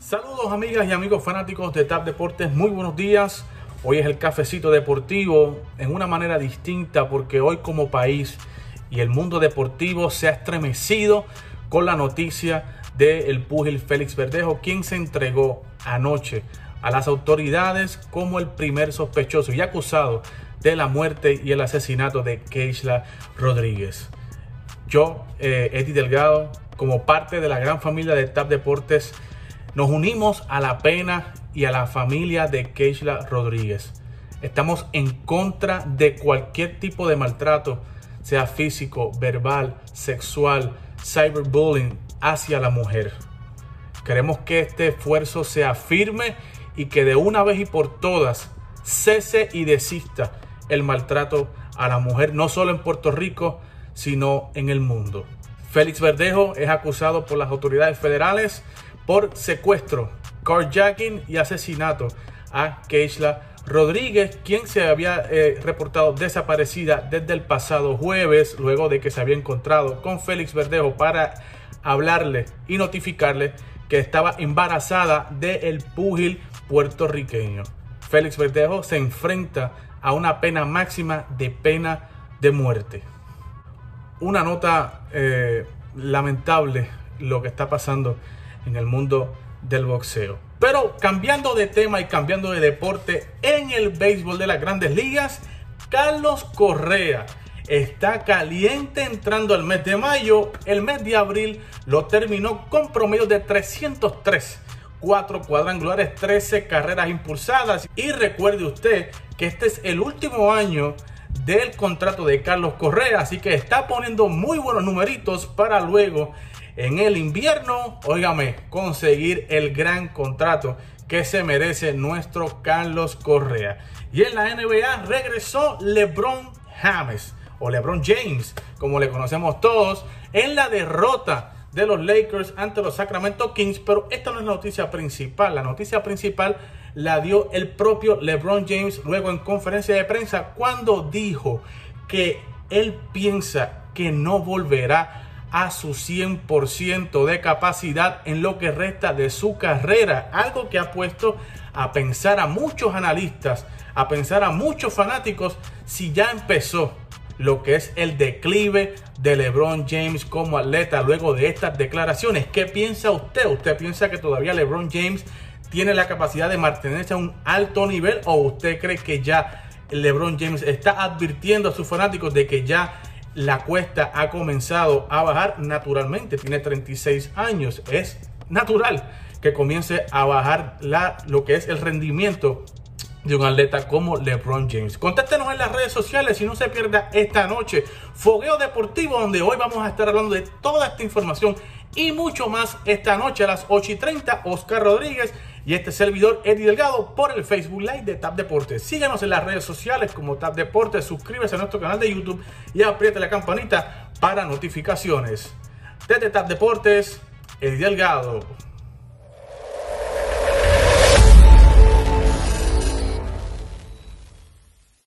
Saludos amigas y amigos fanáticos de TAP Deportes, muy buenos días. Hoy es el cafecito deportivo en una manera distinta porque hoy como país y el mundo deportivo se ha estremecido con la noticia del el púgil Félix Verdejo, quien se entregó anoche a las autoridades como el primer sospechoso y acusado de la muerte y el asesinato de Keishla Rodríguez. Yo, eh, Eddie Delgado, como parte de la gran familia de TAP Deportes, nos unimos a la pena y a la familia de Keishla Rodríguez. Estamos en contra de cualquier tipo de maltrato, sea físico, verbal, sexual, cyberbullying hacia la mujer. Queremos que este esfuerzo sea firme y que de una vez y por todas cese y desista el maltrato a la mujer, no solo en Puerto Rico, sino en el mundo. Félix Verdejo es acusado por las autoridades federales por secuestro, carjacking y asesinato a Keishla Rodríguez, quien se había eh, reportado desaparecida desde el pasado jueves, luego de que se había encontrado con Félix Verdejo para hablarle y notificarle que estaba embarazada del púgil puertorriqueño. Félix Verdejo se enfrenta a una pena máxima de pena de muerte. Una nota eh, lamentable lo que está pasando en el mundo del boxeo. Pero cambiando de tema y cambiando de deporte, en el béisbol de las grandes ligas, Carlos Correa está caliente entrando al mes de mayo. El mes de abril lo terminó con promedio de 303 4 cuadrangulares, 13 carreras impulsadas. Y recuerde usted que este es el último año del contrato de Carlos Correa, así que está poniendo muy buenos numeritos para luego en el invierno, óigame, conseguir el gran contrato que se merece nuestro Carlos Correa. Y en la NBA regresó LeBron James o LeBron James, como le conocemos todos, en la derrota de los Lakers ante los Sacramento Kings, pero esta no es la noticia principal. La noticia principal la dio el propio LeBron James luego en conferencia de prensa cuando dijo que él piensa que no volverá a su 100% de capacidad en lo que resta de su carrera, algo que ha puesto a pensar a muchos analistas, a pensar a muchos fanáticos si ya empezó lo que es el declive de LeBron James como atleta luego de estas declaraciones. ¿Qué piensa usted? ¿Usted piensa que todavía LeBron James tiene la capacidad de mantenerse a un alto nivel o usted cree que ya LeBron James está advirtiendo a sus fanáticos de que ya la cuesta ha comenzado a bajar naturalmente? Tiene 36 años, es natural que comience a bajar la, lo que es el rendimiento de un atleta como LeBron James. Contáctenos en las redes sociales y no se pierda esta noche Fogueo Deportivo, donde hoy vamos a estar hablando de toda esta información y mucho más esta noche a las 8 y 30. Oscar Rodríguez y este servidor Eddie Delgado por el Facebook Live de Tap Deportes. Síganos en las redes sociales como Tap Deportes, suscríbase a nuestro canal de YouTube y apriete la campanita para notificaciones. Desde Tap Deportes, Eddie Delgado.